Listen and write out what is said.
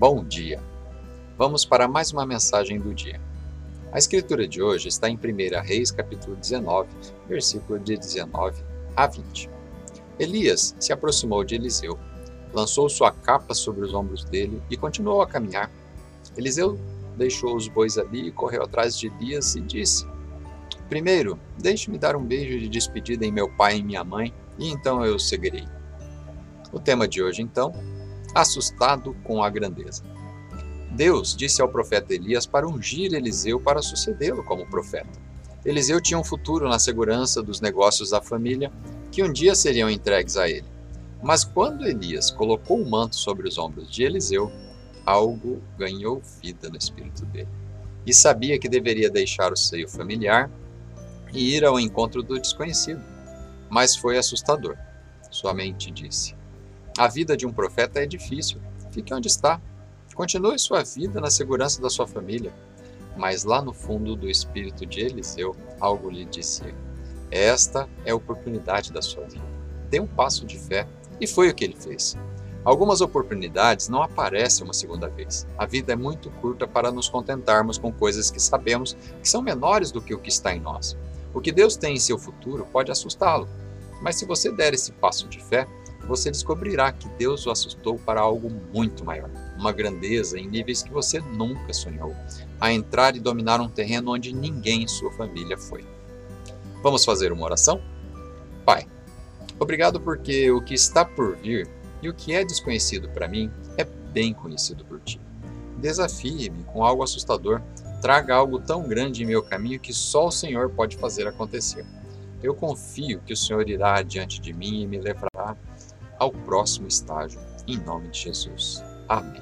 Bom dia! Vamos para mais uma mensagem do dia. A escritura de hoje está em 1 Reis, capítulo 19, versículo de 19 a 20. Elias se aproximou de Eliseu, lançou sua capa sobre os ombros dele e continuou a caminhar. Eliseu deixou os bois ali e correu atrás de Elias e disse: Primeiro, deixe-me dar um beijo de despedida em meu pai e minha mãe, e então eu seguirei. O tema de hoje, então, assustado com a grandeza. Deus disse ao profeta Elias para ungir Eliseu para sucedê-lo como profeta. Eliseu tinha um futuro na segurança dos negócios da família, que um dia seriam entregues a ele. Mas quando Elias colocou o manto sobre os ombros de Eliseu, algo ganhou vida no espírito dele. E sabia que deveria deixar o seio familiar e ir ao encontro do desconhecido. Mas foi assustador. Sua mente disse: a vida de um profeta é difícil. Fique onde está. Continue sua vida na segurança da sua família. Mas lá no fundo do espírito de Eliseu, algo lhe dizia: Esta é a oportunidade da sua vida. Dê um passo de fé. E foi o que ele fez. Algumas oportunidades não aparecem uma segunda vez. A vida é muito curta para nos contentarmos com coisas que sabemos que são menores do que o que está em nós. O que Deus tem em seu futuro pode assustá-lo, mas se você der esse passo de fé, você descobrirá que Deus o assustou para algo muito maior, uma grandeza em níveis que você nunca sonhou, a entrar e dominar um terreno onde ninguém em sua família foi. Vamos fazer uma oração? Pai, obrigado porque o que está por vir e o que é desconhecido para mim é bem conhecido por ti. Desafie-me com algo assustador, traga algo tão grande em meu caminho que só o Senhor pode fazer acontecer. Eu confio que o Senhor irá adiante de mim e me levará ao próximo estágio, em nome de Jesus. Amém.